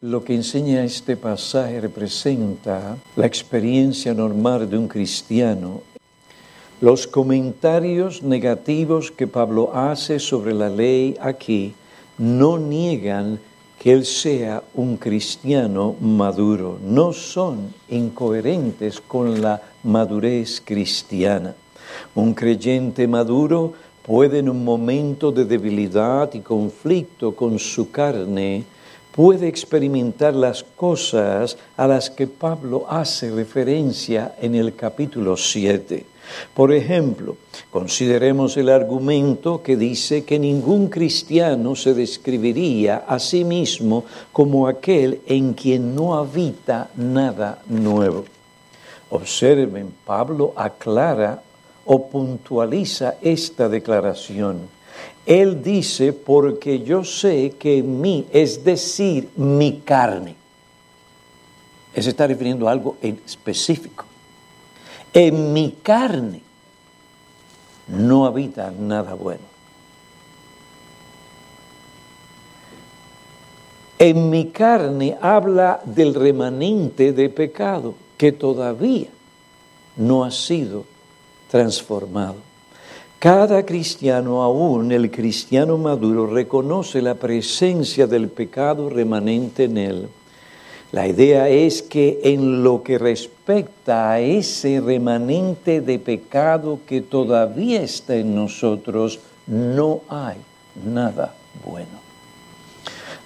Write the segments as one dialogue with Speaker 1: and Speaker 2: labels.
Speaker 1: Lo que enseña este pasaje representa la experiencia normal de un cristiano. Los comentarios negativos que Pablo hace sobre la ley aquí no niegan que él sea un cristiano maduro, no son incoherentes con la madurez cristiana. Un creyente maduro puede en un momento de debilidad y conflicto con su carne puede experimentar las cosas a las que Pablo hace referencia en el capítulo 7. Por ejemplo, consideremos el argumento que dice que ningún cristiano se describiría a sí mismo como aquel en quien no habita nada nuevo. Observen, Pablo aclara o puntualiza esta declaración él dice, porque yo sé que en mí, es decir, mi carne. Él se está refiriendo a algo específico. En mi carne no habita nada bueno. En mi carne habla del remanente de pecado que todavía no ha sido transformado. Cada cristiano, aún el cristiano maduro, reconoce la presencia del pecado remanente en él. La idea es que en lo que respecta a ese remanente de pecado que todavía está en nosotros, no hay nada bueno.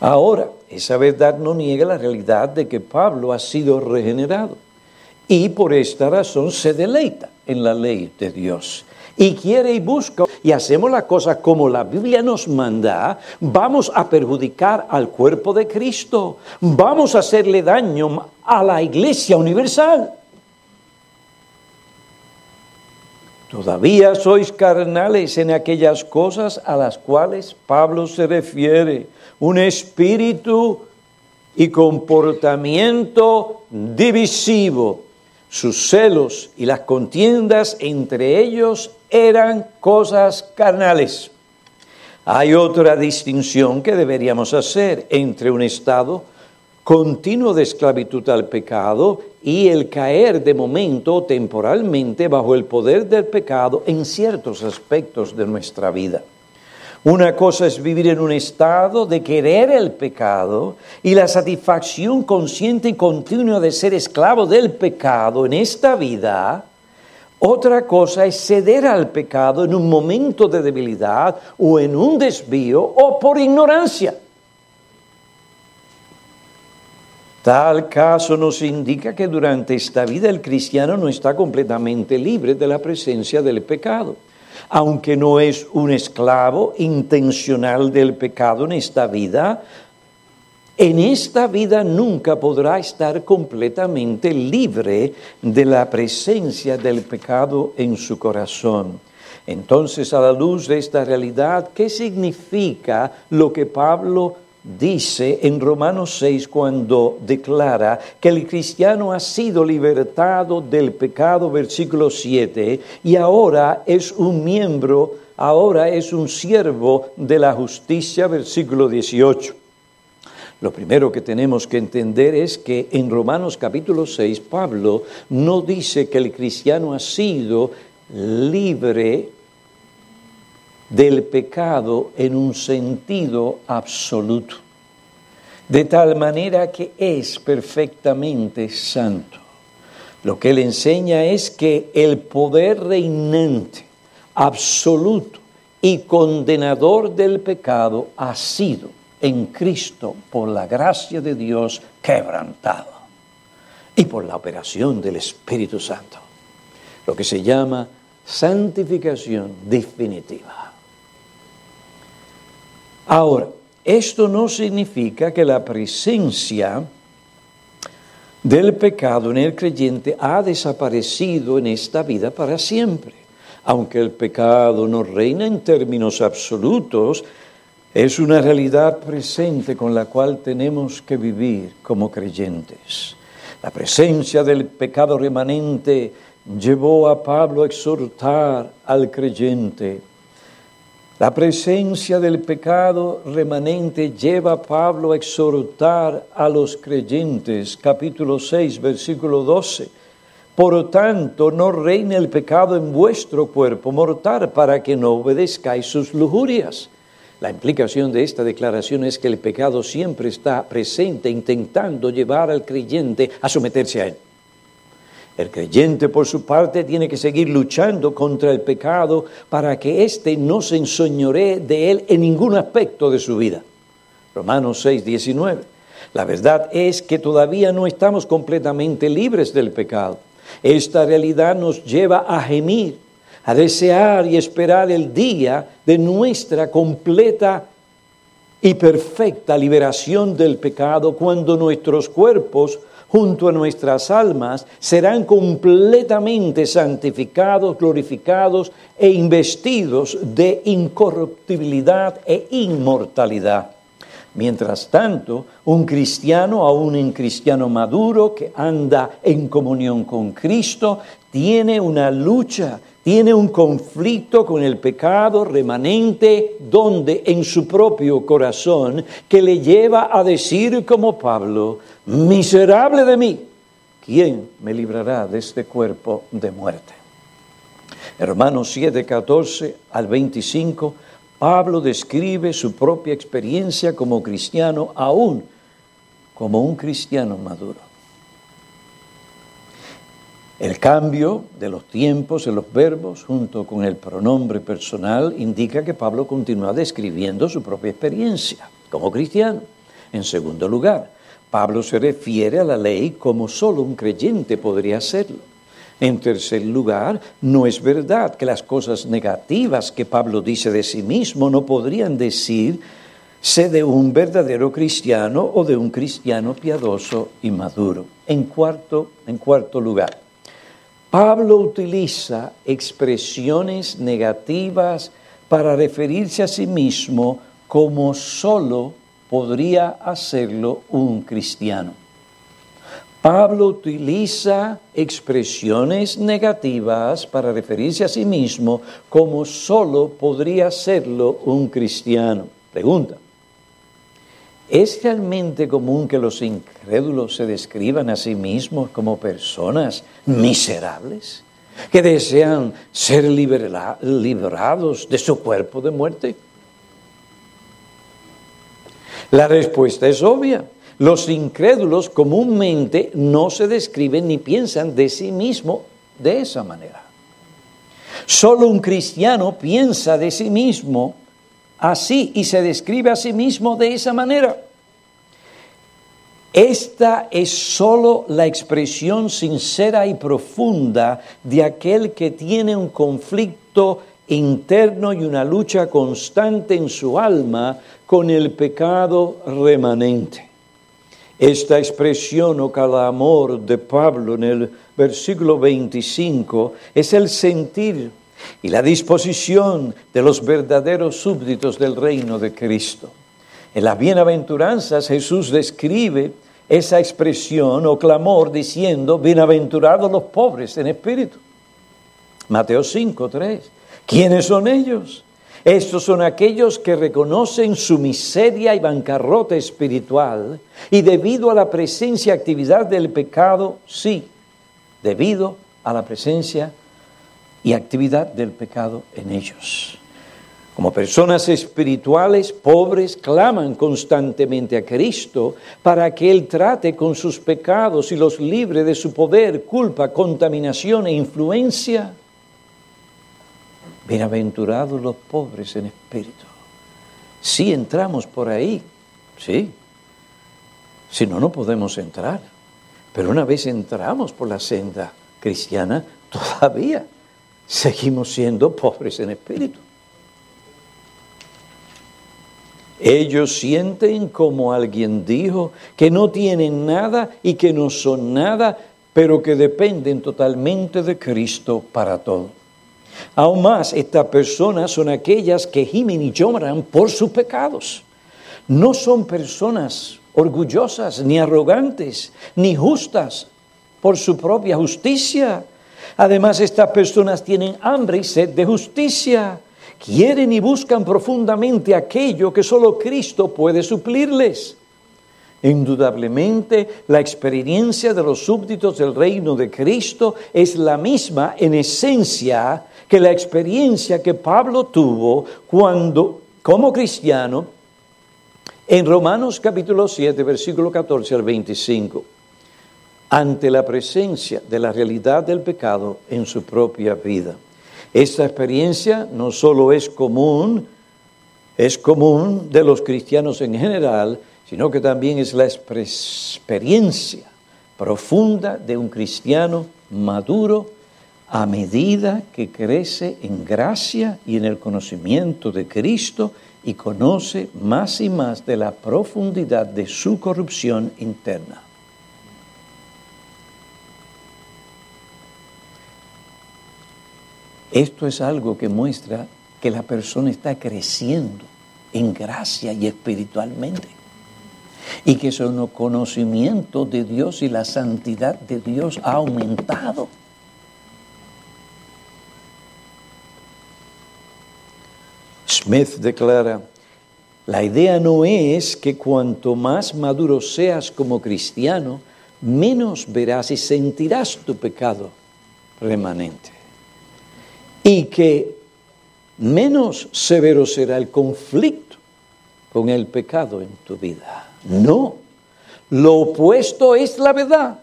Speaker 1: Ahora, esa verdad no niega la realidad de que Pablo ha sido regenerado y por esta razón se deleita en la ley de Dios y quiere y busca. Y hacemos la cosa como la Biblia nos manda, vamos a perjudicar al cuerpo de Cristo, vamos a hacerle daño a la iglesia universal. Todavía sois carnales en aquellas cosas a las cuales Pablo se refiere, un espíritu y comportamiento divisivo. Sus celos y las contiendas entre ellos eran cosas carnales. Hay otra distinción que deberíamos hacer entre un estado continuo de esclavitud al pecado y el caer de momento temporalmente bajo el poder del pecado en ciertos aspectos de nuestra vida. Una cosa es vivir en un estado de querer el pecado y la satisfacción consciente y continua de ser esclavo del pecado en esta vida. Otra cosa es ceder al pecado en un momento de debilidad o en un desvío o por ignorancia. Tal caso nos indica que durante esta vida el cristiano no está completamente libre de la presencia del pecado aunque no es un esclavo intencional del pecado en esta vida, en esta vida nunca podrá estar completamente libre de la presencia del pecado en su corazón. Entonces, a la luz de esta realidad, ¿qué significa lo que Pablo dice en Romanos 6 cuando declara que el cristiano ha sido libertado del pecado, versículo 7, y ahora es un miembro, ahora es un siervo de la justicia, versículo 18. Lo primero que tenemos que entender es que en Romanos capítulo 6 Pablo no dice que el cristiano ha sido libre del pecado en un sentido absoluto, de tal manera que es perfectamente santo. Lo que él enseña es que el poder reinante, absoluto y condenador del pecado ha sido en Cristo, por la gracia de Dios, quebrantado y por la operación del Espíritu Santo, lo que se llama santificación definitiva. Ahora, esto no significa que la presencia del pecado en el creyente ha desaparecido en esta vida para siempre. Aunque el pecado no reina en términos absolutos, es una realidad presente con la cual tenemos que vivir como creyentes. La presencia del pecado remanente llevó a Pablo a exhortar al creyente La presencia del pecado remanente lleva a Pablo a exhortar a los creyentes, capítulo 6, versículo 12. Por tanto, no reine el pecado en vuestro cuerpo mortal para que no obedezcáis sus lujurias. La implicación de esta declaración es que el pecado siempre está presente intentando llevar al creyente a someterse a él. El creyente, por su parte, tiene que seguir luchando contra el pecado para que éste no se ensoñoree de él en ningún aspecto de su vida. Romanos 6, 19. La verdad es que todavía no estamos completamente libres del pecado. Esta realidad nos lleva a gemir, a desear y esperar el día de nuestra completa y perfecta liberación del pecado cuando nuestros cuerpos junto a nuestras almas serán completamente santificados, glorificados e investidos de incorruptibilidad e inmortalidad. Mientras tanto, un cristiano, aún un cristiano maduro que anda en comunión con Cristo, tiene una lucha, tiene un conflicto con el pecado remanente, donde en su propio corazón, que le lleva a decir como Pablo, miserable de mí, ¿quién me librará de este cuerpo de muerte? Hermanos 7, 14 al 25, Pablo describe su propia experiencia como cristiano, aún como un cristiano maduro. El cambio de los tiempos en los verbos junto con el pronombre personal indica que Pablo continúa describiendo su propia experiencia como cristiano. En segundo lugar, Pablo se refiere a la ley como solo un creyente podría hacerlo. En tercer lugar, no es verdad que las cosas negativas que Pablo dice de sí mismo no podrían decirse de un verdadero cristiano o de un cristiano piadoso y maduro. En cuarto, en cuarto lugar, Pablo utiliza expresiones negativas para referirse a sí mismo como solo podría hacerlo un cristiano. Pablo utiliza expresiones negativas para referirse a sí mismo como solo podría hacerlo un cristiano. Pregunta, ¿es realmente común que los incrédulos se describan a sí mismos como personas miserables que desean ser liberados de su cuerpo de muerte? La respuesta es obvia. Los incrédulos comúnmente no se describen ni piensan de sí mismo de esa manera. Solo un cristiano piensa de sí mismo así y se describe a sí mismo de esa manera. Esta es solo la expresión sincera y profunda de aquel que tiene un conflicto interno y una lucha constante en su alma con el pecado remanente. Esta expresión o amor de Pablo en el versículo 25 es el sentir y la disposición de los verdaderos súbditos del reino de Cristo. En las bienaventuranzas Jesús describe esa expresión o clamor diciendo, bienaventurados los pobres en espíritu. Mateo 5, 3. ¿Quiénes son ellos? Estos son aquellos que reconocen su miseria y bancarrota espiritual y debido a la presencia y actividad del pecado, sí, debido a la presencia y actividad del pecado en ellos. Como personas espirituales pobres claman constantemente a Cristo para que Él trate con sus pecados y los libre de su poder, culpa, contaminación e influencia. Bienaventurados los pobres en espíritu. Si entramos por ahí, sí. Si no, no podemos entrar. Pero una vez entramos por la senda cristiana, todavía seguimos siendo pobres en espíritu. Ellos sienten como alguien dijo que no tienen nada y que no son nada, pero que dependen totalmente de Cristo para todo. Aún más, estas personas son aquellas que gimen y lloran por sus pecados. No son personas orgullosas, ni arrogantes, ni justas por su propia justicia. Además, estas personas tienen hambre y sed de justicia. quieren y buscan profundamente aquello que solo Cristo puede suplirles. Indudablemente, la experiencia de los súbditos del reino de Cristo es la misma en esencia que la experiencia que Pablo tuvo cuando, como cristiano, en Romanos capítulo 7, versículo 14 al 25, ante la presencia de la realidad del pecado en su propia vida. Esta experiencia no solo es común, es común de los cristianos en general, sino que también es la experiencia profunda de un cristiano maduro a medida que crece en gracia y en el conocimiento de Cristo y conoce más y más de la profundidad de su corrupción interna. Esto es algo que muestra que la persona está creciendo en gracia y espiritualmente y que su conocimiento de Dios y la santidad de Dios ha aumentado. Smith declara, la idea no es que cuanto más maduro seas como cristiano, menos verás y sentirás tu pecado remanente. Y que menos severo será el conflicto con el pecado en tu vida. No, lo opuesto es la verdad.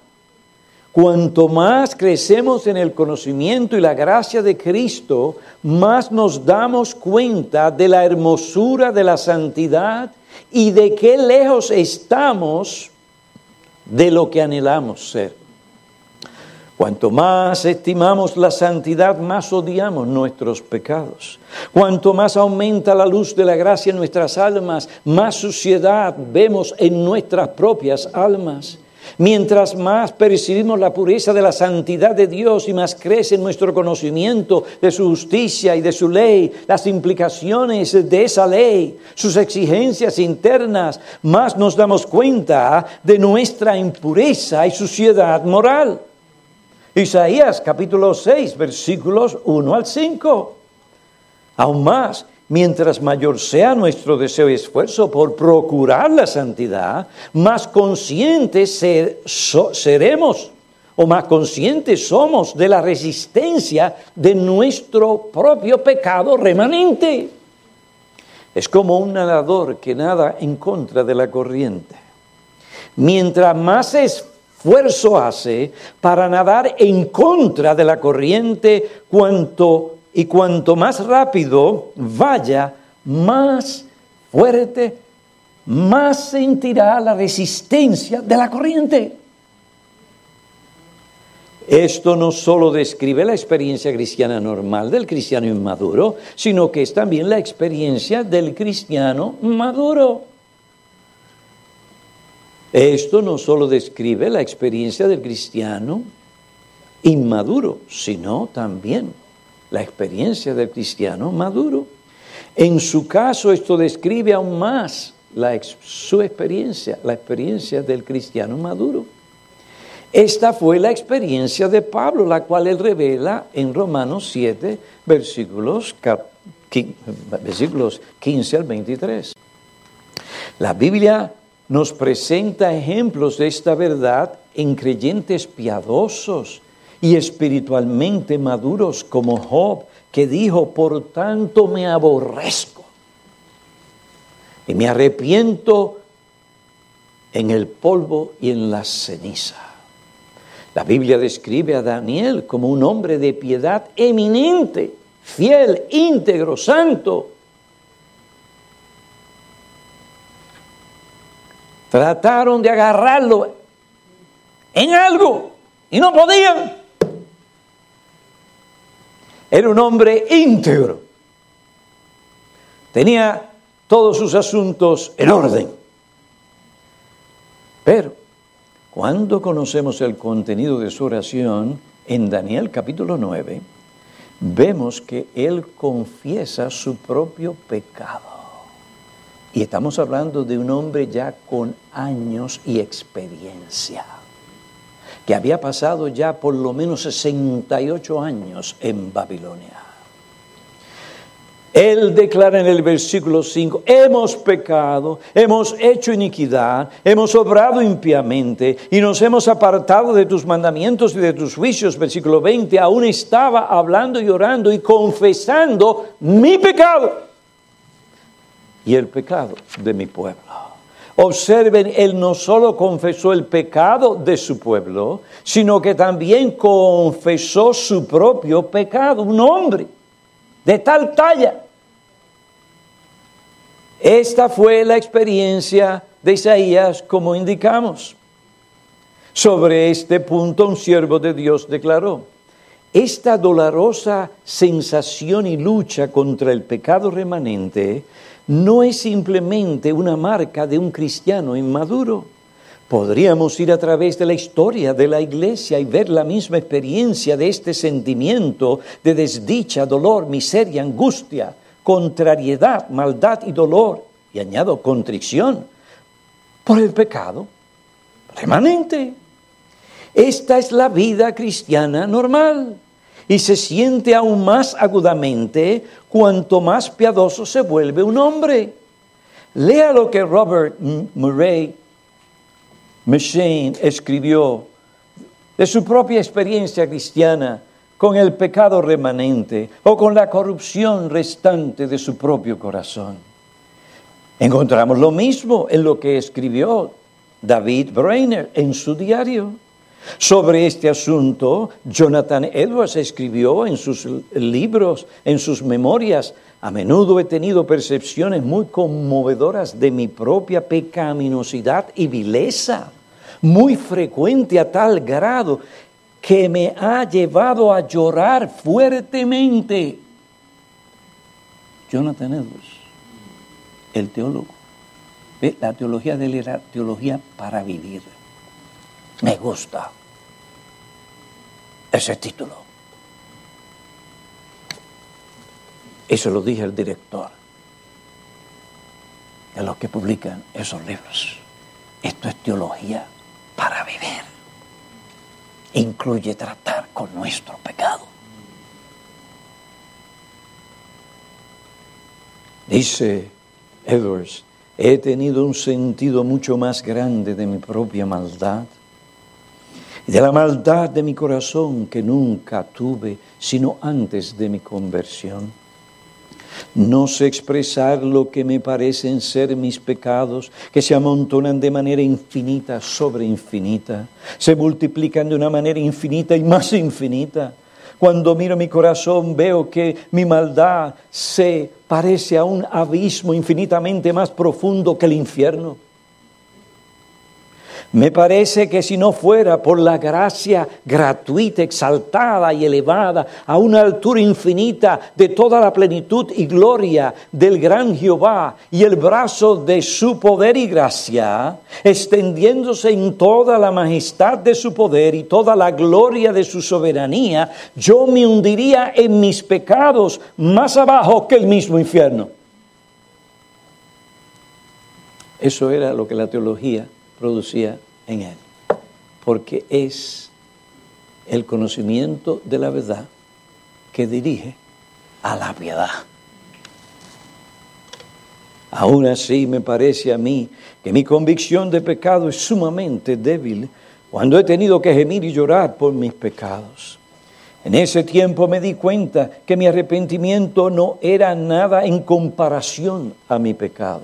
Speaker 1: Cuanto más crecemos en el conocimiento y la gracia de Cristo, más nos damos cuenta de la hermosura de la santidad y de qué lejos estamos de lo que anhelamos ser. Cuanto más estimamos la santidad, más odiamos nuestros pecados. Cuanto más aumenta la luz de la gracia en nuestras almas, más suciedad vemos en nuestras propias almas. Mientras más percibimos la pureza de la santidad de Dios y más crece nuestro conocimiento de su justicia y de su ley, las implicaciones de esa ley, sus exigencias internas, más nos damos cuenta de nuestra impureza y suciedad moral. Isaías capítulo 6, versículos 1 al 5. Aún más, mientras mayor sea nuestro deseo y esfuerzo por procurar la santidad, más conscientes seremos o más conscientes somos de la resistencia de nuestro propio pecado remanente. Es como un nadador que nada en contra de la corriente. Mientras más es esfuerzo hace para nadar en contra de la corriente cuanto y cuanto más rápido vaya, más fuerte, más sentirá la resistencia de la corriente. Esto no solo describe la experiencia cristiana normal del cristiano inmaduro, sino que es también la experiencia del cristiano maduro. Esto no solo describe la experiencia del cristiano inmaduro, sino también la experiencia del cristiano maduro. En su caso, esto describe aún más su experiencia, la experiencia del cristiano maduro. Esta fue la experiencia de Pablo, la cual él revela en Romanos 7, versículos, versículos 15 al 23. La Biblia nos presenta ejemplos de esta verdad en creyentes piadosos y espiritualmente maduros como Job, que dijo, por tanto me aborrezco y me arrepiento en el polvo y en la ceniza. La Biblia describe a Daniel como un hombre de piedad eminente, fiel, íntegro, santo, Trataron de agarrarlo en algo y no podían. Era un hombre íntegro. Tenía todos sus asuntos en orden. Pero cuando conocemos el contenido de su oración en Daniel capítulo 9, vemos que él confiesa su propio pecado. Y estamos hablando de un hombre ya con años y experiencia, que había pasado ya por lo menos 68 años en Babilonia. Él declara en el versículo 5, hemos pecado, hemos hecho iniquidad, hemos obrado impiamente y nos hemos apartado de tus mandamientos y de tus juicios. Versículo 20, aún estaba hablando y orando y confesando mi pecado y el pecado de mi pueblo. Observen, él no solo confesó el pecado de su pueblo, sino que también confesó su propio pecado, un hombre de tal talla. Esta fue la experiencia de Isaías, como indicamos. Sobre este punto un siervo de Dios declaró, esta dolorosa sensación y lucha contra el pecado remanente no es simplemente una marca de un cristiano inmaduro. Podríamos ir a través de la historia de la iglesia y ver la misma experiencia de este sentimiento de desdicha, dolor, miseria, angustia, contrariedad, maldad y dolor, y añado contrición, por el pecado remanente. Esta es la vida cristiana normal y se siente aún más agudamente cuanto más piadoso se vuelve un hombre. Lea lo que Robert Murray Machine escribió de su propia experiencia cristiana con el pecado remanente o con la corrupción restante de su propio corazón. Encontramos lo mismo en lo que escribió David Brainer en su diario. Sobre este asunto, Jonathan Edwards escribió en sus libros, en sus memorias, a menudo he tenido percepciones muy conmovedoras de mi propia pecaminosidad y vileza, muy frecuente a tal grado que me ha llevado a llorar fuertemente. Jonathan Edwards, el teólogo. La teología de él era teología para vivir. Me gusta ese título. Eso lo dije al director de los que publican esos libros. Esto es teología para vivir. Incluye tratar con nuestro pecado. Dice Edwards, he tenido un sentido mucho más grande de mi propia maldad y de la maldad de mi corazón que nunca tuve sino antes de mi conversión. No sé expresar lo que me parecen ser mis pecados, que se amontonan de manera infinita sobre infinita, se multiplican de una manera infinita y más infinita. Cuando miro mi corazón veo que mi maldad se parece a un abismo infinitamente más profundo que el infierno. Me parece que si no fuera por la gracia gratuita, exaltada y elevada a una altura infinita de toda la plenitud y gloria del gran Jehová y el brazo de su poder y gracia, extendiéndose en toda la majestad de su poder y toda la gloria de su soberanía, yo me hundiría en mis pecados más abajo que el mismo infierno. Eso era lo que la teología producía en Él, porque es el conocimiento de la verdad que dirige a la piedad. Aún así me parece a mí que mi convicción de pecado es sumamente débil cuando he tenido que gemir y llorar por mis pecados. En ese tiempo me di cuenta que mi arrepentimiento no era nada en comparación a mi pecado.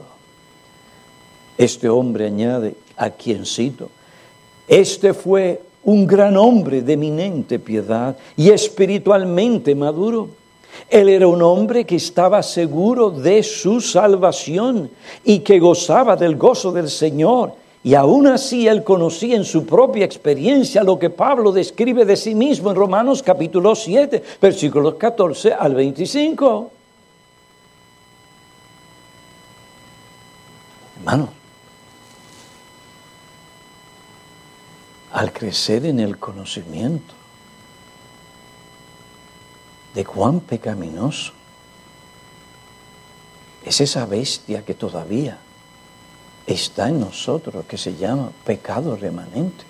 Speaker 1: Este hombre añade, a quien cito, este fue un gran hombre de eminente piedad y espiritualmente maduro. Él era un hombre que estaba seguro de su salvación y que gozaba del gozo del Señor. Y aún así él conocía en su propia experiencia lo que Pablo describe de sí mismo en Romanos capítulo 7, versículos 14 al 25. Hermano, al crecer en el conocimiento de cuán pecaminoso es esa bestia que todavía está en nosotros, que se llama pecado remanente.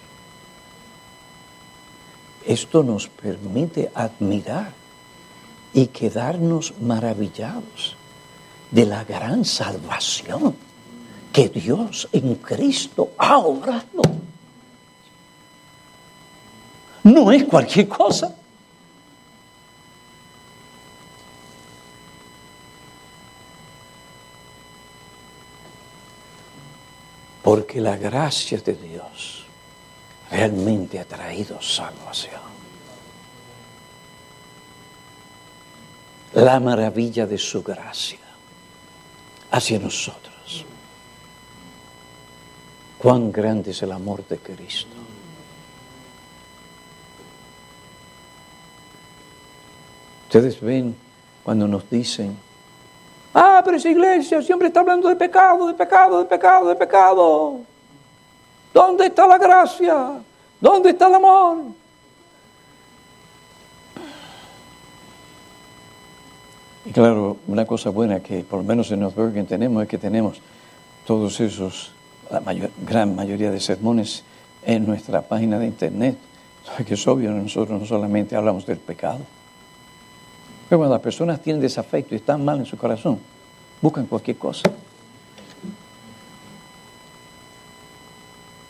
Speaker 1: Esto nos permite admirar y quedarnos maravillados de la gran salvación que Dios en Cristo ha obrado. No es cualquier cosa. Porque la gracia de Dios realmente ha traído salvación. La maravilla de su gracia hacia nosotros. Cuán grande es el amor de Cristo. Ustedes ven cuando nos dicen, Ah, pero esa iglesia siempre está hablando de pecado, de pecado, de pecado, de pecado. ¿Dónde está la gracia? ¿Dónde está el amor? Y claro, una cosa buena que por lo menos en Northbergen tenemos es que tenemos todos esos, la gran mayoría de sermones en nuestra página de internet. Que es obvio, nosotros no solamente hablamos del pecado, pero cuando las personas tienen desafecto y están mal en su corazón, buscan cualquier cosa.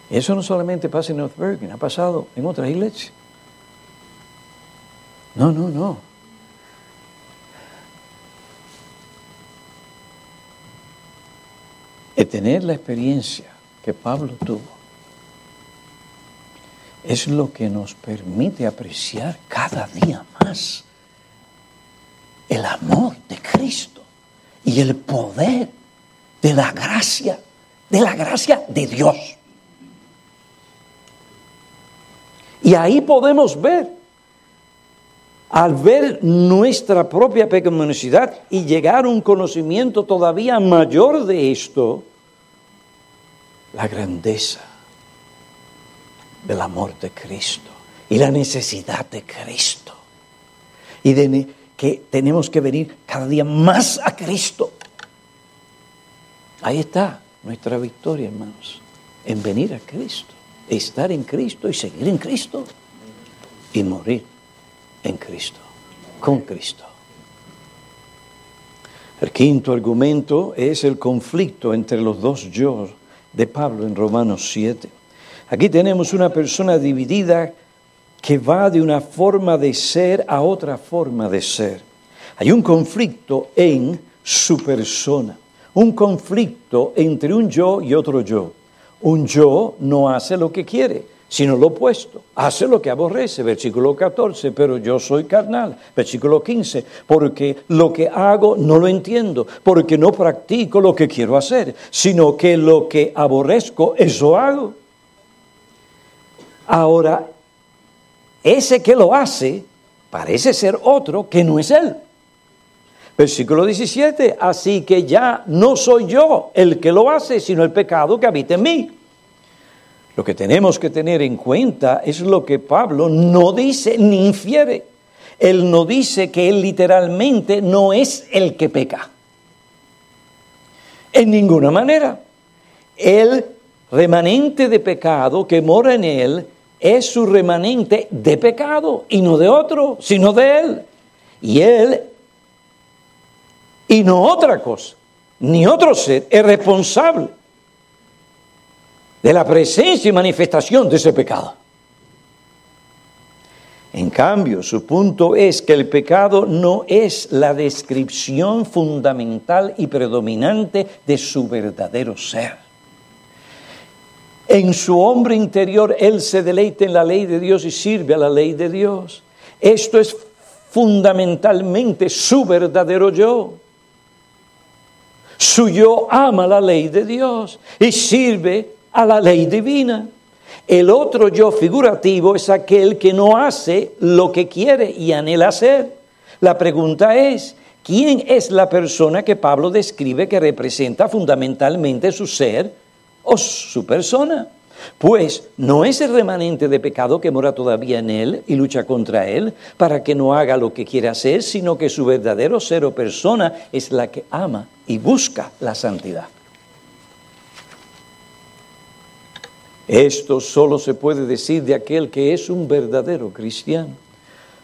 Speaker 1: Eso no solamente pasa en North Bergen, ha pasado en otras iglesias. No, no, no. El tener la experiencia que Pablo tuvo es lo que nos permite apreciar cada día más el amor de Cristo y el poder de la gracia, de la gracia de Dios. Y ahí podemos ver, al ver nuestra propia pecaminosidad y llegar a un conocimiento todavía mayor de esto, la grandeza del amor de Cristo y la necesidad de Cristo. Y de que tenemos que venir cada día más a Cristo. Ahí está nuestra victoria, hermanos, en venir a Cristo, estar en Cristo y seguir en Cristo y morir en Cristo, con Cristo. El quinto argumento es el conflicto entre los dos yo de Pablo en Romanos 7. Aquí tenemos una persona dividida que va de una forma de ser a otra forma de ser. Hay un conflicto en su persona, un conflicto entre un yo y otro yo. Un yo no hace lo que quiere, sino lo opuesto. Hace lo que aborrece, versículo 14, pero yo soy carnal, versículo 15, porque lo que hago no lo entiendo, porque no practico lo que quiero hacer, sino que lo que aborrezco, eso hago. Ahora, ese que lo hace parece ser otro que no es él. Versículo 17, así que ya no soy yo el que lo hace, sino el pecado que habita en mí. Lo que tenemos que tener en cuenta es lo que Pablo no dice ni infiere. Él no dice que él literalmente no es el que peca. En ninguna manera. El remanente de pecado que mora en él es su remanente de pecado y no de otro, sino de Él. Y Él, y no otra cosa, ni otro ser, es responsable de la presencia y manifestación de ese pecado. En cambio, su punto es que el pecado no es la descripción fundamental y predominante de su verdadero ser. En su hombre interior Él se deleita en la ley de Dios y sirve a la ley de Dios. Esto es fundamentalmente su verdadero yo. Su yo ama la ley de Dios y sirve a la ley divina. El otro yo figurativo es aquel que no hace lo que quiere y anhela hacer. La pregunta es, ¿quién es la persona que Pablo describe que representa fundamentalmente su ser? O su persona. Pues no es el remanente de pecado que mora todavía en él y lucha contra él para que no haga lo que quiere hacer, sino que su verdadero ser o persona es la que ama y busca la santidad. Esto solo se puede decir de aquel que es un verdadero cristiano.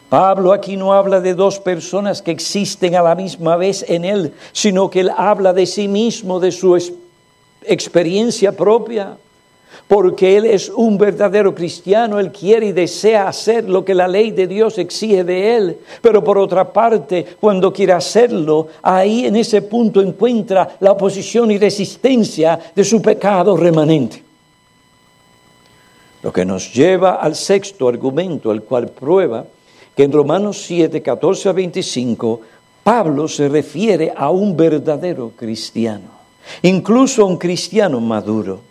Speaker 1: Pablo aquí no habla de dos personas que existen a la misma vez en él, sino que él habla de sí mismo, de su experiencia propia. Porque él es un verdadero cristiano, él quiere y desea hacer lo que la ley de Dios exige de él. Pero por otra parte, cuando quiere hacerlo, ahí en ese punto encuentra la oposición y resistencia de su pecado remanente. Lo que nos lleva al sexto argumento, el cual prueba que en Romanos 7, 14 a 25, Pablo se refiere a un verdadero cristiano, incluso un cristiano maduro.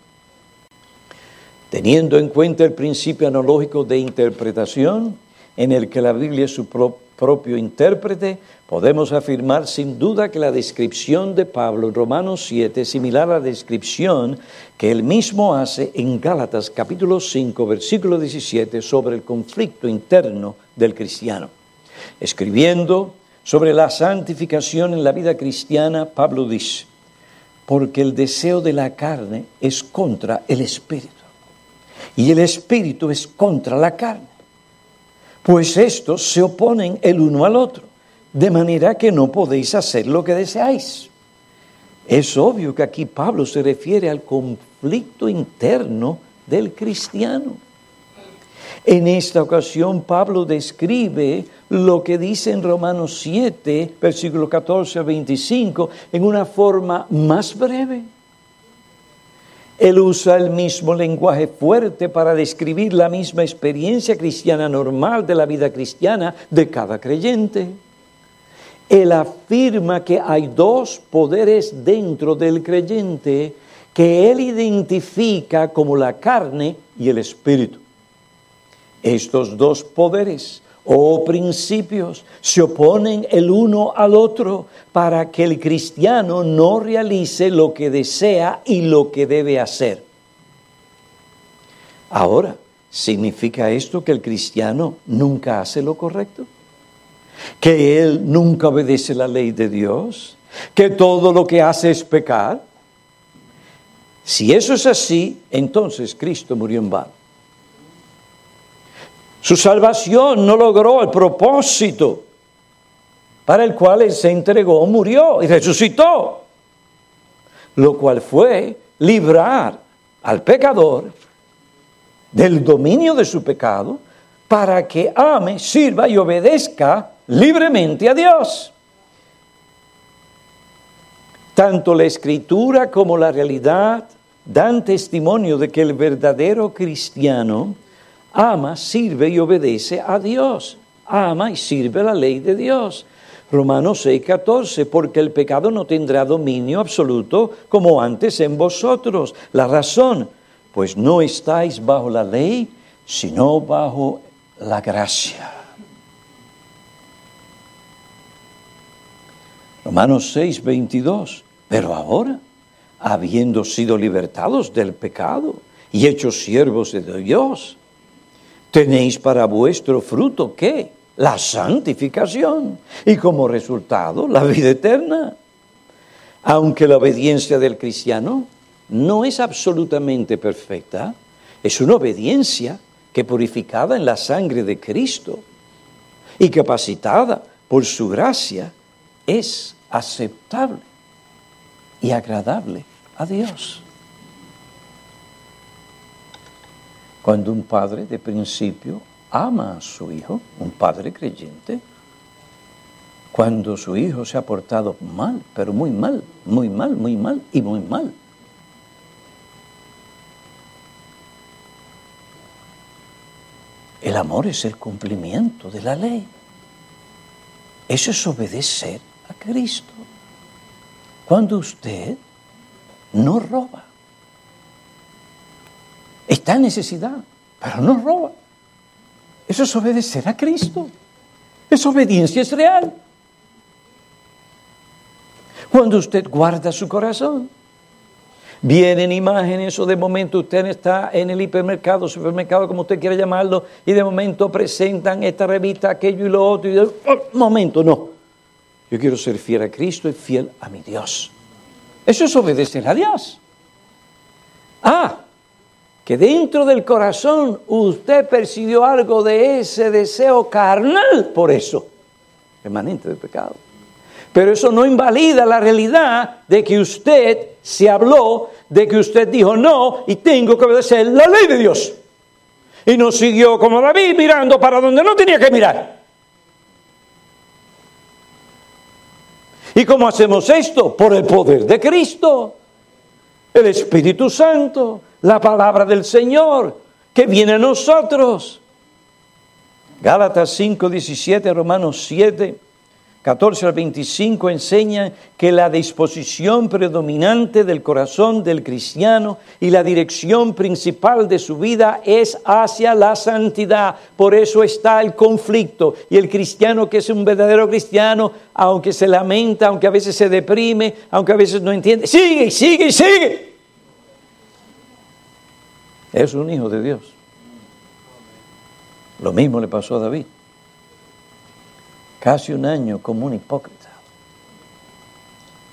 Speaker 1: Teniendo en cuenta el principio analógico de interpretación, en el que la Biblia es su propio intérprete, podemos afirmar sin duda que la descripción de Pablo en Romanos 7 es similar a la descripción que él mismo hace en Gálatas capítulo 5, versículo 17, sobre el conflicto interno del cristiano. Escribiendo sobre la santificación en la vida cristiana, Pablo dice, porque el deseo de la carne es contra el espíritu y el espíritu es contra la carne pues estos se oponen el uno al otro, de manera que no podéis hacer lo que deseáis. Es obvio que aquí Pablo se refiere al conflicto interno del cristiano. En esta ocasión Pablo describe lo que dice en Romanos 7, versículo 14 a 25, en una forma más breve. Él usa el mismo lenguaje fuerte para describir la misma experiencia cristiana normal de la vida cristiana de cada creyente. Él afirma que hay dos poderes dentro del creyente que él identifica como la carne y el espíritu. Estos dos poderes o principios se oponen el uno al otro para que el cristiano no realice lo que desea y lo que debe hacer. Ahora, ¿significa esto que el cristiano nunca hace lo correcto? ¿Que él nunca obedece la ley de Dios? ¿Que todo lo que hace es pecar? Si eso es así, entonces Cristo murió en vano. Su salvación no logró el propósito para el cual Él se entregó, murió y resucitó. Lo cual fue librar al pecador del dominio de su pecado para que ame, sirva y obedezca libremente a Dios. Tanto la escritura como la realidad dan testimonio de que el verdadero cristiano ama, sirve y obedece a Dios. Ama y sirve la ley de Dios. Romanos 6, 14, porque el pecado no tendrá dominio absoluto como antes en vosotros. La razón, pues no estáis bajo la ley, sino bajo la gracia. Romanos 6, 22, pero ahora, habiendo sido libertados del pecado y hechos siervos de Dios, tenéis para vuestro fruto qué? La santificación y como resultado la vida eterna. Aunque la obediencia del cristiano no es absolutamente perfecta, es una obediencia que purificada en la sangre de Cristo y capacitada por su gracia es aceptable y agradable a Dios. Cuando un padre de principio ama a su hijo, un padre creyente, cuando su hijo se ha portado mal, pero muy mal, muy mal, muy mal y muy mal. El amor es el cumplimiento de la ley. Eso es obedecer a Cristo. Cuando usted no roba, Está en necesidad, pero no roba. Eso es obedecer a Cristo. Esa obediencia es real. Cuando usted guarda su corazón, vienen imágenes o de momento usted está en el hipermercado, supermercado, como usted quiera llamarlo, y de momento presentan esta revista, aquello y lo otro, y de momento, no. Yo quiero ser fiel a Cristo y fiel a mi Dios. Eso es obedecer a Dios. Ah, que dentro del corazón usted percibió algo de ese deseo carnal por eso, remanente del pecado. Pero eso no invalida la realidad de que usted se habló, de que usted dijo no y tengo que obedecer la ley de Dios. Y no siguió como David mirando para donde no tenía que mirar. ¿Y cómo hacemos esto? Por el poder de Cristo, el Espíritu Santo, la palabra del Señor que viene a nosotros. Gálatas 5, 17, Romanos 7. 14 al 25 enseñan que la disposición predominante del corazón del cristiano y la dirección principal de su vida es hacia la santidad. Por eso está el conflicto. Y el cristiano que es un verdadero cristiano, aunque se lamenta, aunque a veces se deprime, aunque a veces no entiende, sigue, sigue, sigue. Es un hijo de Dios. Lo mismo le pasó a David casi un año como un hipócrita.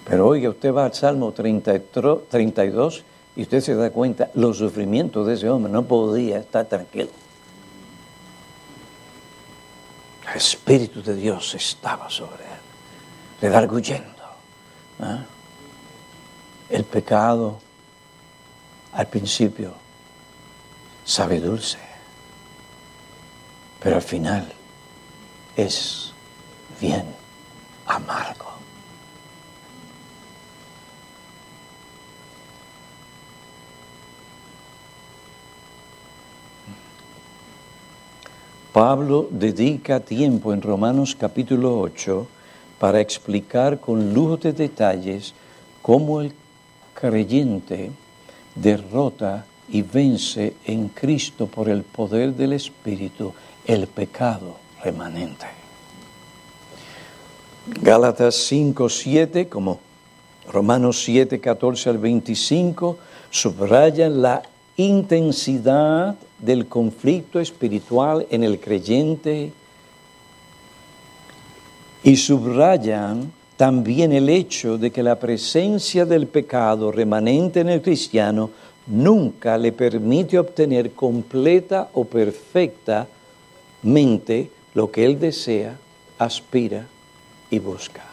Speaker 1: Pero oiga, usted va al Salmo 32 y usted se da cuenta los sufrimientos de ese hombre, no podía estar tranquilo. El Espíritu de Dios estaba sobre él, redarguyendo. ¿ah? El pecado al principio sabe dulce, pero al final es bien amargo. Pablo dedica tiempo en Romanos capítulo 8 para explicar con lujo de detalles cómo el creyente derrota y vence en Cristo por el poder del Espíritu el pecado remanente. Gálatas 5, 7, como Romanos 7, 14 al 25, subrayan la intensidad del conflicto espiritual en el creyente y subrayan también el hecho de que la presencia del pecado remanente en el cristiano nunca le permite obtener completa o perfectamente lo que él desea, aspira y busca.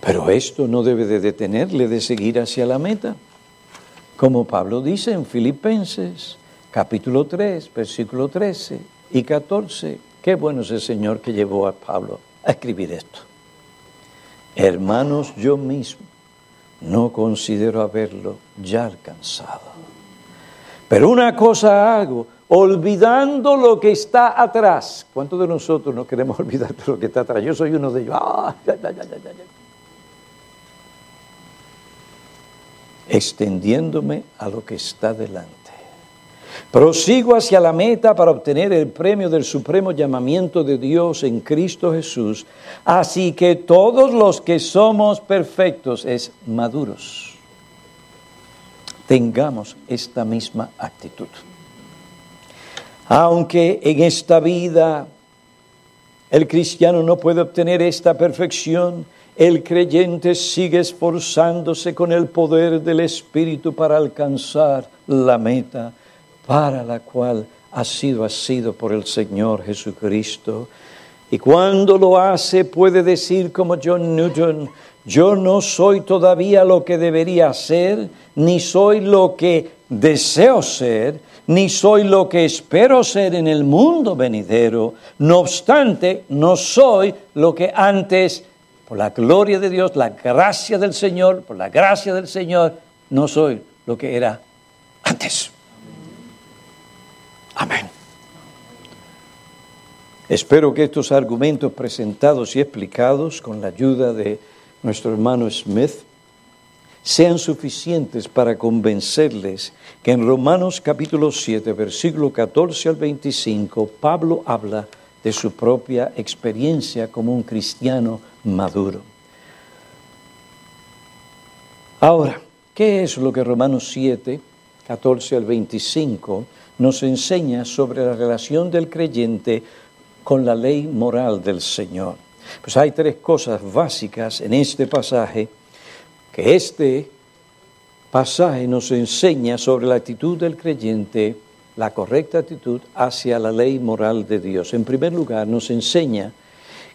Speaker 1: Pero esto no debe de detenerle de seguir hacia la meta. Como Pablo dice en Filipenses capítulo 3, versículo 13 y 14. Qué bueno es el Señor que llevó a Pablo a escribir esto. Hermanos, yo mismo no considero haberlo ya alcanzado. Pero una cosa hago, olvidando lo que está atrás. ¿Cuántos de nosotros no queremos olvidar lo que está atrás? Yo soy uno de ellos. Ah, Extendiéndome a lo que está delante. Prosigo hacia la meta para obtener el premio del supremo llamamiento de Dios en Cristo Jesús. Así que todos los que somos perfectos es maduros. Tengamos esta misma actitud. Aunque en esta vida el cristiano no puede obtener esta perfección, el creyente sigue esforzándose con el poder del Espíritu para alcanzar la meta para la cual ha sido asido por el Señor Jesucristo. Y cuando lo hace puede decir como John Newton, yo no soy todavía lo que debería ser, ni soy lo que deseo ser, ni soy lo que espero ser en el mundo venidero. No obstante, no soy lo que antes, por la gloria de Dios, la gracia del Señor, por la gracia del Señor, no soy lo que era antes. Amén. Espero que estos argumentos presentados y explicados con la ayuda de nuestro hermano Smith sean suficientes para convencerles que en Romanos capítulo 7, versículo 14 al 25, Pablo habla de su propia experiencia como un cristiano maduro. Ahora, ¿qué es lo que Romanos 7, 14 al 25 nos enseña sobre la relación del creyente con la ley moral del Señor? Pues hay tres cosas básicas en este pasaje que este pasaje nos enseña sobre la actitud del creyente, la correcta actitud hacia la ley moral de Dios. En primer lugar, nos enseña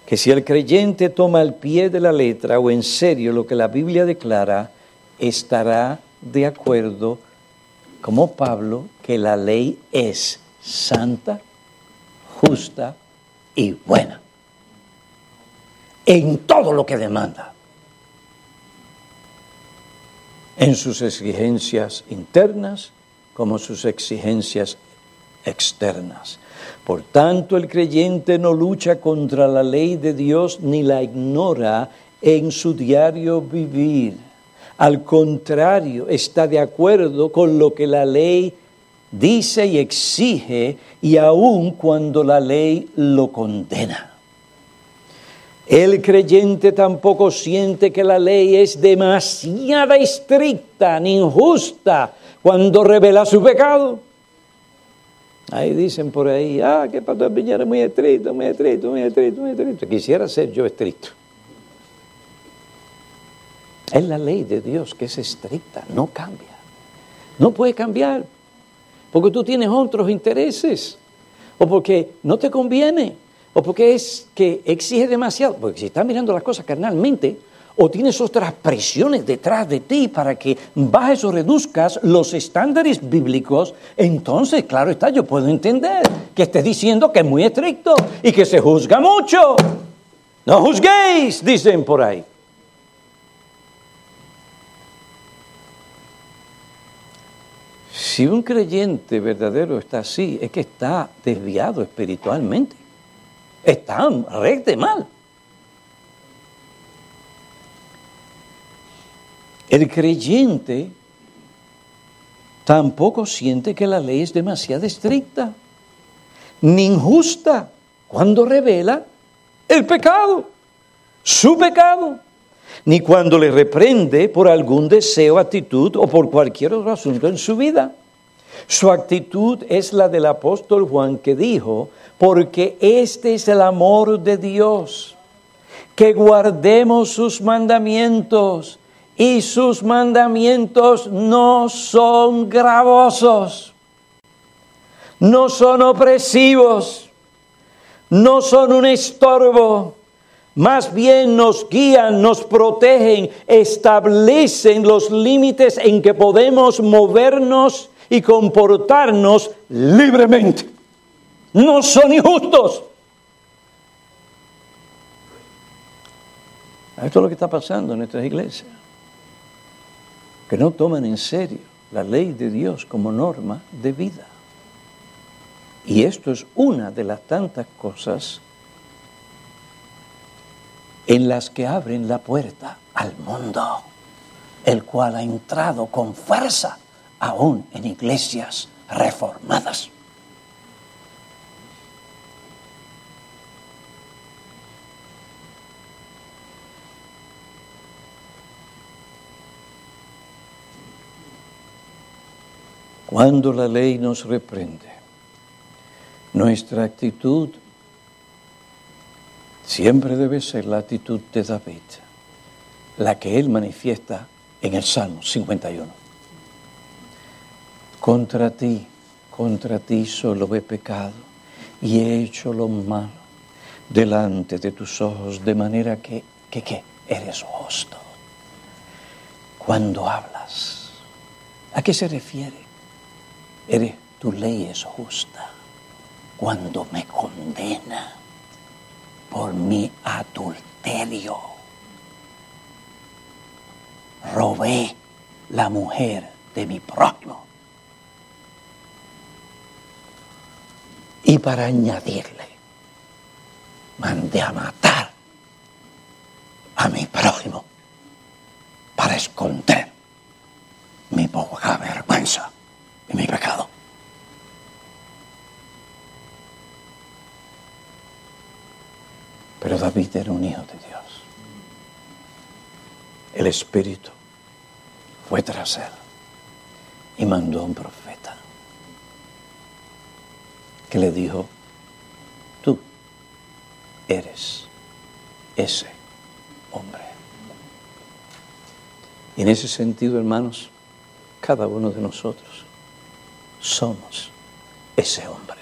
Speaker 1: que si el creyente toma al pie de la letra o en serio lo que la Biblia declara, estará de acuerdo, como Pablo, que la ley es santa, justa y buena. En todo lo que demanda. En sus exigencias internas como sus exigencias externas. Por tanto, el creyente no lucha contra la ley de Dios ni la ignora en su diario vivir. Al contrario, está de acuerdo con lo que la ley dice y exige, y aun cuando la ley lo condena. El creyente tampoco siente que la ley es demasiado estricta ni injusta cuando revela su pecado. Ahí dicen por ahí, ah, que Pastor Piñera es muy estricto, muy estricto, muy estricto, muy estricto. Quisiera ser yo estricto. Es la ley de Dios que es estricta, no cambia. No puede cambiar, porque tú tienes otros intereses, o porque no te conviene, o porque es que exige demasiado. Porque si estás mirando las cosas carnalmente, o tienes otras presiones detrás de ti para que bajes o reduzcas los estándares bíblicos, entonces, claro está, yo puedo entender que estés diciendo que es muy estricto y que se juzga mucho. No juzguéis, dicen por ahí. Si un creyente verdadero está así, es que está desviado espiritualmente. Está recte mal. El creyente tampoco siente que la ley es demasiado estricta, ni injusta, cuando revela el pecado, su pecado, ni cuando le reprende por algún deseo, actitud o por cualquier otro asunto en su vida. Su actitud es la del apóstol Juan que dijo, porque este es el amor de Dios, que guardemos sus mandamientos y sus mandamientos no son gravosos, no son opresivos, no son un estorbo, más bien nos guían, nos protegen, establecen los límites en que podemos movernos y comportarnos libremente. No son injustos. Esto es lo que está pasando en nuestras iglesias que no toman en serio la ley de Dios como norma de vida. Y esto es una de las tantas cosas en las que abren la puerta al mundo, el cual ha entrado con fuerza aún en iglesias reformadas. Cuando la ley nos reprende, nuestra actitud siempre debe ser la actitud de David, la que él manifiesta en el Salmo 51. Contra ti, contra ti solo he pecado y he hecho lo malo delante de tus ojos, de manera que, que, que eres justo. Cuando hablas, ¿a qué se refiere? Eres, tu ley es justa cuando me condena por mi adulterio. Robé la mujer de mi prójimo. Y para añadirle, mandé a matar a mi prójimo para esconder mi poca vergüenza y mi pecado. Pero David era un hijo de Dios. El Espíritu fue tras él y mandó a un profeta que le dijo, tú eres ese hombre. Y en ese sentido, hermanos, cada uno de nosotros somos ese hombre.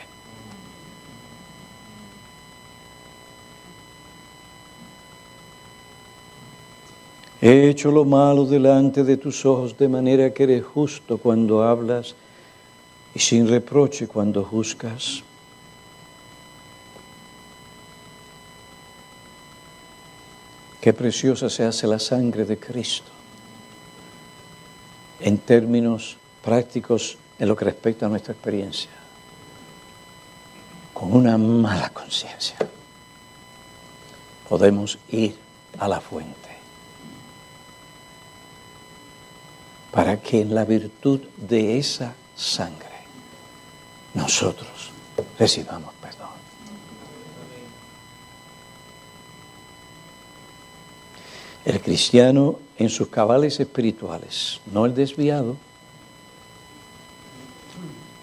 Speaker 1: He hecho lo malo delante de tus ojos de manera que eres justo cuando hablas y sin reproche cuando juzgas. Qué preciosa se hace la sangre de Cristo en términos prácticos en lo que respecta a nuestra experiencia. Con una mala conciencia podemos ir a la fuente para que en la virtud de esa sangre nosotros recibamos perdón. El cristiano en sus cabales espirituales, no el desviado,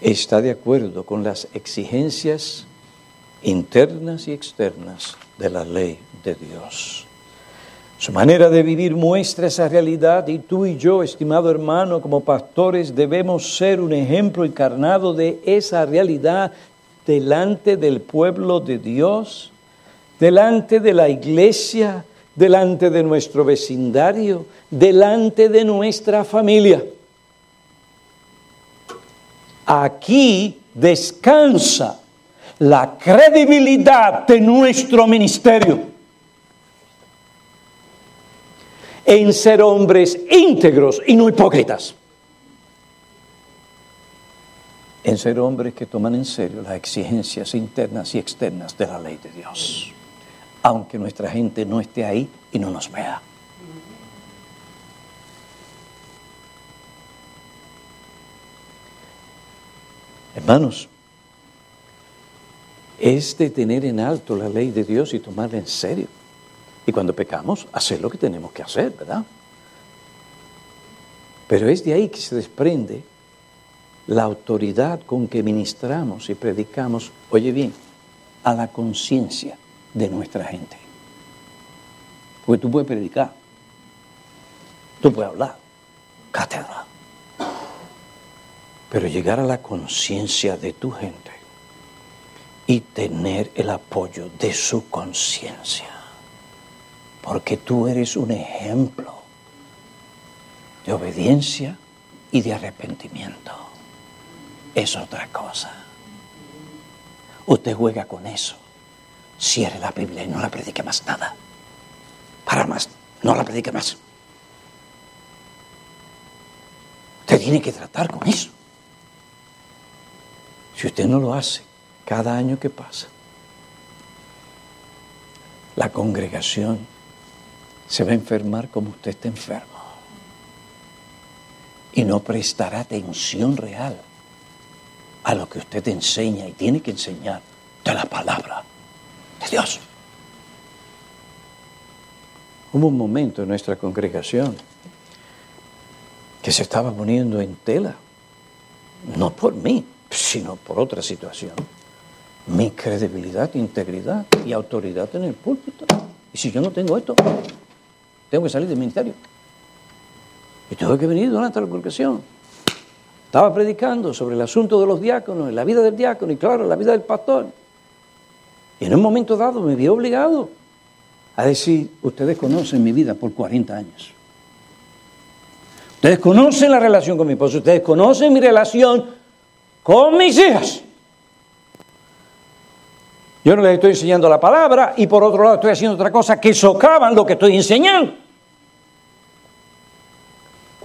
Speaker 1: está de acuerdo con las exigencias internas y externas de la ley de Dios. Su manera de vivir muestra esa realidad y tú y yo, estimado hermano, como pastores debemos ser un ejemplo encarnado de esa realidad delante del pueblo de Dios, delante de la iglesia, delante de nuestro vecindario, delante de nuestra familia. Aquí descansa la credibilidad de nuestro ministerio en ser hombres íntegros y no hipócritas. En ser hombres que toman en serio las exigencias internas y externas de la ley de Dios aunque nuestra gente no esté ahí y no nos vea. Hermanos, es de tener en alto la ley de Dios y tomarla en serio. Y cuando pecamos, hacer lo que tenemos que hacer, ¿verdad? Pero es de ahí que se desprende la autoridad con que ministramos y predicamos, oye bien, a la conciencia de nuestra gente. Porque tú puedes predicar, tú puedes hablar, cátedra, pero llegar a la conciencia de tu gente y tener el apoyo de su conciencia, porque tú eres un ejemplo de obediencia y de arrepentimiento. Es otra cosa. Usted juega con eso cierre la Biblia y no la predique más nada. Para más, no la predique más. Usted tiene que tratar con eso. Si usted no lo hace, cada año que pasa, la congregación se va a enfermar como usted está enfermo. Y no prestará atención real a lo que usted enseña y tiene que enseñar de la palabra de Dios. Hubo un momento en nuestra congregación que se estaba poniendo en tela, no por mí, sino por otra situación. Mi credibilidad, integridad y autoridad en el púlpito. Y si yo no tengo esto, tengo que salir del ministerio. Y tengo que venir durante la congregación. Estaba predicando sobre el asunto de los diáconos, la vida del diácono y claro, la vida del pastor. Y en un momento dado me vi obligado a decir, ustedes conocen mi vida por 40 años. Ustedes conocen la relación con mi esposo, ustedes conocen mi relación con mis hijas. Yo no les estoy enseñando la palabra y por otro lado estoy haciendo otra cosa que socavan lo que estoy enseñando.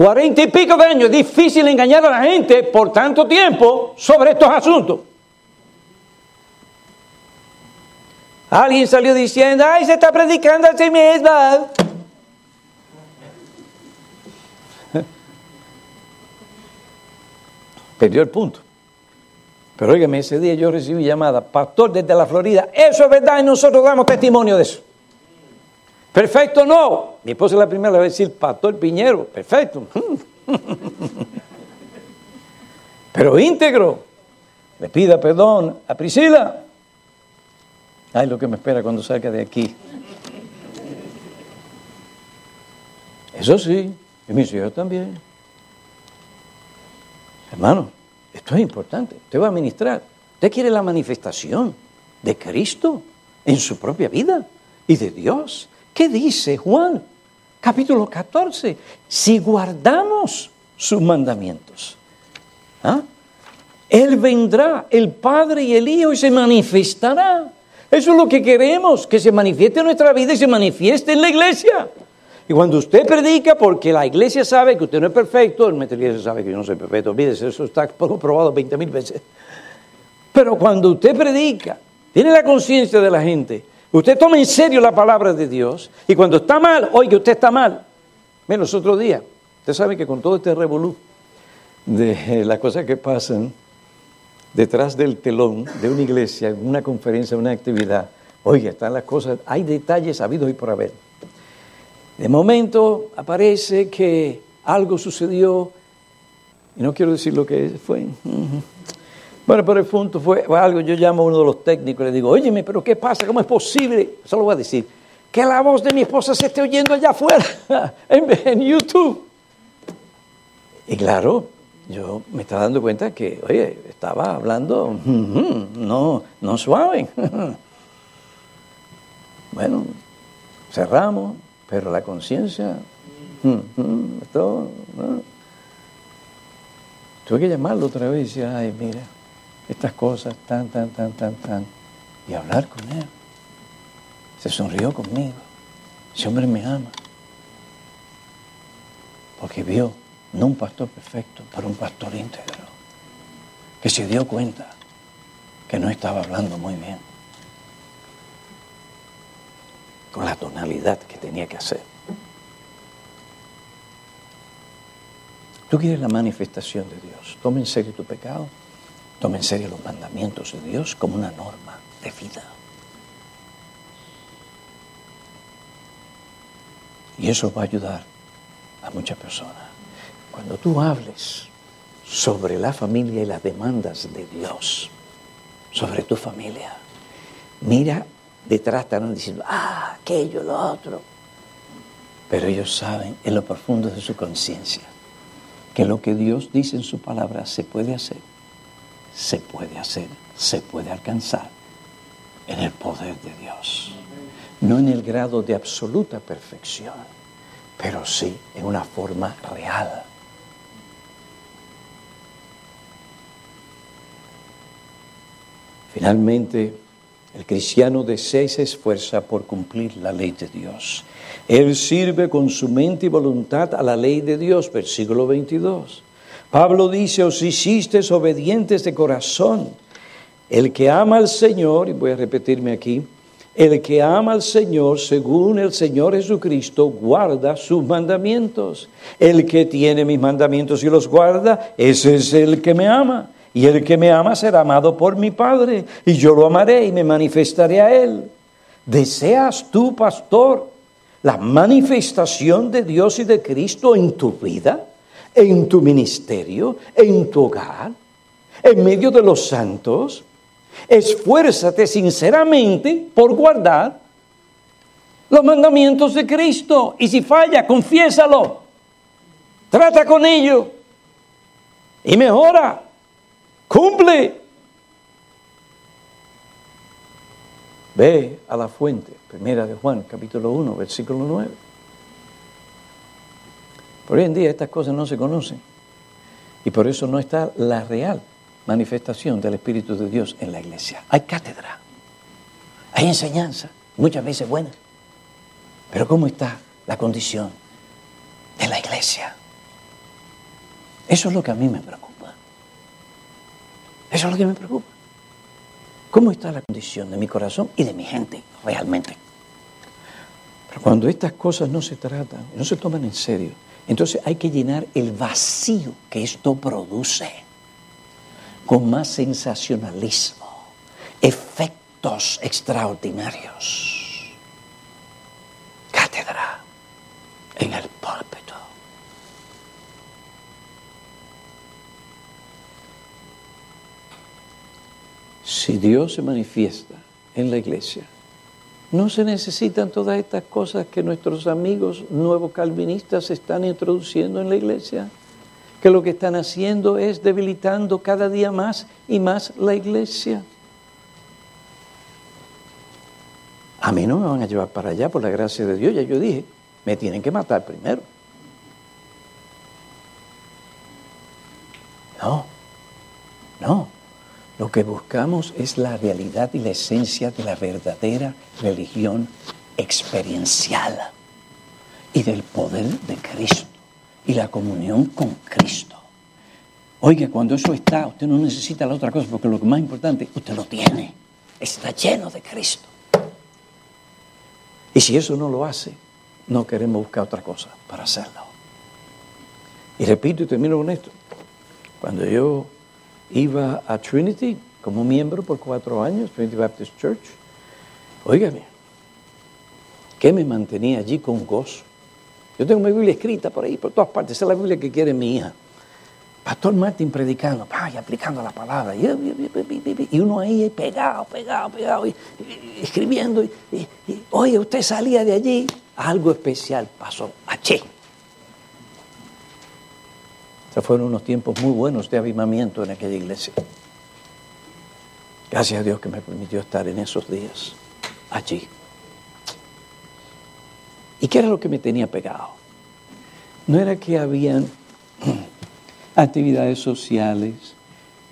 Speaker 1: Cuarenta y pico de años, es difícil engañar a la gente por tanto tiempo sobre estos asuntos. Alguien salió diciendo, ay, se está predicando a sí misma. Perdió el punto. Pero óigame, ese día yo recibí llamada, pastor desde la Florida, eso es verdad y nosotros damos testimonio de eso. Perfecto, no. Mi esposa es la primera vez decir, pastor Piñero, perfecto. Pero íntegro. Le pida perdón a Priscila. Ay, lo que me espera cuando salga de aquí. Eso sí, y mis hijos también. Hermano, esto es importante. Usted va a ministrar. Usted quiere la manifestación de Cristo en su propia vida y de Dios. ¿Qué dice Juan? Capítulo 14. Si guardamos sus mandamientos. ¿ah? Él vendrá, el Padre y el Hijo, y se manifestará. Eso es lo que queremos, que se manifieste en nuestra vida y se manifieste en la iglesia. Y cuando usted predica, porque la iglesia sabe que usted no es perfecto, el iglesia sabe que yo no soy perfecto, olvídese, eso está comprobado 20 mil veces. Pero cuando usted predica, tiene la conciencia de la gente, usted toma en serio la palabra de Dios, y cuando está mal, oye, usted está mal. Menos los otros días, usted sabe que con todo este revolú de las cosas que pasan, detrás del telón de una iglesia, una conferencia, una actividad, oiga, están las cosas, hay detalles habidos y por haber. De momento aparece que algo sucedió, y no quiero decir lo que fue. Bueno, pero el punto fue, algo, yo llamo a uno de los técnicos y le digo, óyeme, pero ¿qué pasa? ¿Cómo es posible? Solo voy a decir, que la voz de mi esposa se esté oyendo allá afuera, en YouTube. Y claro, yo me estaba dando cuenta que, oye, estaba hablando no, no suave. bueno, cerramos, pero la conciencia, esto, tuve que llamarlo otra vez y decir, ay, mira, estas cosas, tan, tan, tan, tan, tan, y hablar con él. Se sonrió conmigo. Ese hombre me ama. Porque vio no un pastor perfecto, pero un pastor íntegro, que se dio cuenta que no estaba hablando muy bien, con la tonalidad que tenía que hacer. Tú quieres la manifestación de Dios. Toma en serio tu pecado. Toma en serio los mandamientos de Dios como una norma de vida. Y eso va a ayudar a muchas personas. Cuando tú hables sobre la familia y las demandas de Dios, sobre tu familia, mira detrás están diciendo, ah, aquello, lo otro. Pero ellos saben en lo profundo de su conciencia que lo que Dios dice en su palabra se puede hacer, se puede hacer, se puede alcanzar en el poder de Dios. No en el grado de absoluta perfección, pero sí en una forma real Finalmente, el cristiano desea y se esfuerza por cumplir la ley de Dios. Él sirve con su mente y voluntad a la ley de Dios, versículo 22. Pablo dice, os hicisteis obedientes de corazón. El que ama al Señor, y voy a repetirme aquí, el que ama al Señor según el Señor Jesucristo guarda sus mandamientos. El que tiene mis mandamientos y los guarda, ese es el que me ama. Y el que me ama será amado por mi Padre, y yo lo amaré y me manifestaré a él. ¿Deseas tú, pastor, la manifestación de Dios y de Cristo en tu vida, en tu ministerio, en tu hogar, en medio de los santos? Esfuérzate sinceramente por guardar los mandamientos de Cristo. Y si falla, confiésalo. Trata con ello. Y mejora. Cumple. Ve a la fuente, primera de Juan, capítulo 1, versículo 9. Hoy en día estas cosas no se conocen y por eso no está la real manifestación del Espíritu de Dios en la iglesia. Hay cátedra, hay enseñanza, muchas veces buena, pero ¿cómo está la condición de la iglesia? Eso es lo que a mí me preocupa. Eso es lo que me preocupa. ¿Cómo está la condición de mi corazón y de mi gente realmente? Pero cuando estas cosas no se tratan, no se toman en serio, entonces hay que llenar el vacío que esto produce con más sensacionalismo, efectos extraordinarios. Cátedra en el púlpito. Si Dios se manifiesta en la iglesia, no se necesitan todas estas cosas que nuestros amigos nuevos calvinistas están introduciendo en la iglesia. que lo que están haciendo es debilitando cada día más y más la iglesia. A mí no me van a llevar para allá por la gracia de Dios, ya yo dije, me tienen que matar primero. No, no. Lo que buscamos es la realidad y la esencia de la verdadera religión experiencial y del poder de Cristo y la comunión con Cristo. Oiga, cuando eso está, usted no necesita la otra cosa, porque lo más importante, usted lo tiene. Está lleno de Cristo. Y si eso no lo hace, no queremos buscar otra cosa para hacerlo. Y repito y termino con esto. Cuando yo iba a Trinity como miembro por cuatro años, Trinity Baptist Church, óigame, ¿qué me mantenía allí con gozo? Yo tengo mi Biblia escrita por ahí, por todas partes. Esa es la Biblia que quiere mi hija. Pastor Martín predicando, y aplicando la palabra. Y, uno ahí pegado, pegado, pegado, y, escribiendo. Y, oye, usted salía de allí, algo especial pasó allí. Estos fueron unos tiempos muy buenos de avivamiento en aquella iglesia. Gracias a Dios que me permitió estar en esos días allí. ¿Y qué era lo que me tenía pegado? No era que habían actividades sociales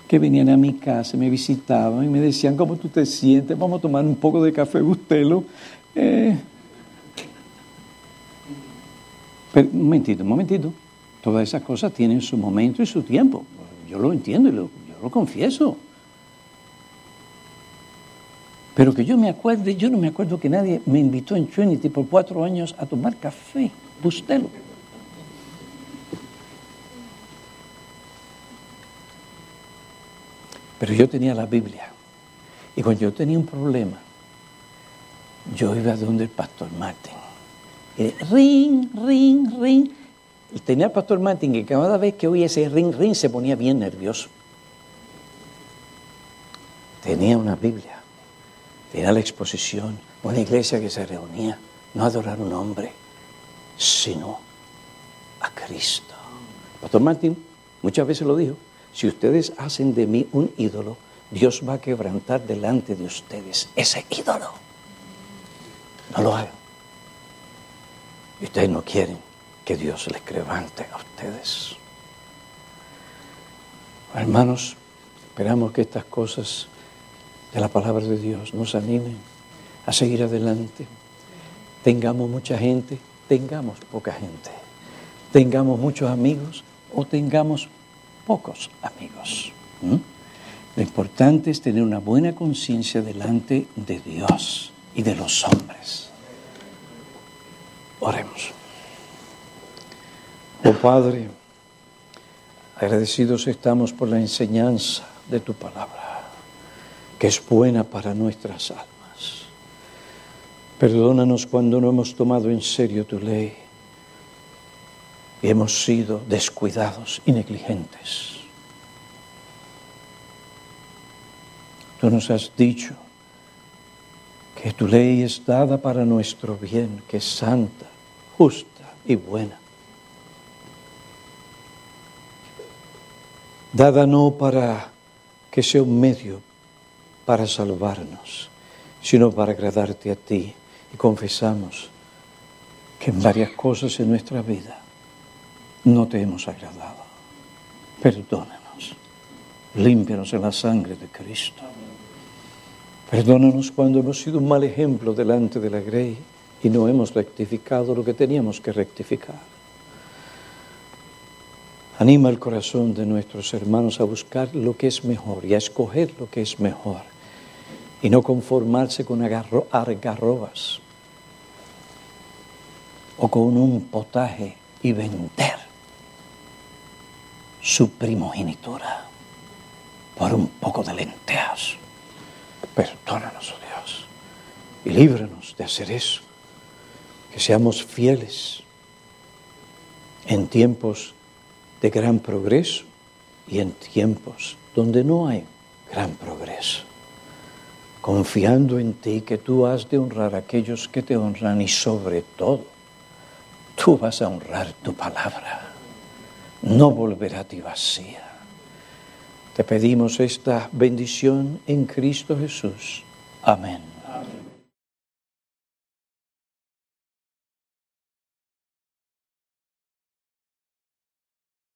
Speaker 1: que venían a mi casa, me visitaban y me decían, ¿cómo tú te sientes? Vamos a tomar un poco de café bustelo. Eh, pero, un momentito, un momentito. Todas esas cosas tienen su momento y su tiempo. Yo lo entiendo y yo lo confieso. Pero que yo me acuerde, yo no me acuerdo que nadie me invitó en Trinity por cuatro años a tomar café, bustelo. Pero yo tenía la Biblia. Y cuando yo tenía un problema, yo iba donde el pastor Martin. Y ring, ring, ring. Tenía el pastor Martin que cada vez que oía ese ring, ring se ponía bien nervioso. Tenía una Biblia. Era la exposición, una iglesia que se reunía, no a adorar a un hombre, sino a Cristo. Pastor Martín muchas veces lo dijo, si ustedes hacen de mí un ídolo, Dios va a quebrantar delante de ustedes ese ídolo. No lo hagan. Y ustedes no quieren que Dios les quebrante a ustedes. Hermanos, esperamos que estas cosas de la palabra de Dios nos anime a seguir adelante. Tengamos mucha gente, tengamos poca gente. Tengamos muchos amigos o tengamos pocos amigos. Lo importante es tener una buena conciencia delante de Dios y de los hombres. Oremos. Oh Padre, agradecidos estamos por la enseñanza de tu palabra que es buena para nuestras almas. Perdónanos cuando no hemos tomado en serio tu ley y hemos sido descuidados y negligentes. Tú nos has dicho que tu ley es dada para nuestro bien, que es santa, justa y buena. Dada no para que sea un medio para salvarnos, sino para agradarte a ti. Y confesamos que en varias cosas en nuestra vida no te hemos agradado. Perdónanos, límpianos en la sangre de Cristo. Perdónanos cuando hemos sido un mal ejemplo delante de la grey y no hemos rectificado lo que teníamos que rectificar. Anima el corazón de nuestros hermanos a buscar lo que es mejor y a escoger lo que es mejor y no conformarse con argarrobas o con un potaje y vender su primogenitura por un poco de lentejas. Perdónanos, oh Dios, y líbranos de hacer eso. Que seamos fieles en tiempos de gran progreso y en tiempos donde no hay gran progreso confiando en ti que tú has de honrar a aquellos que te honran y sobre todo, tú vas a honrar tu palabra. no volverá a ti vacía. Te pedimos esta bendición en Cristo Jesús. Amén.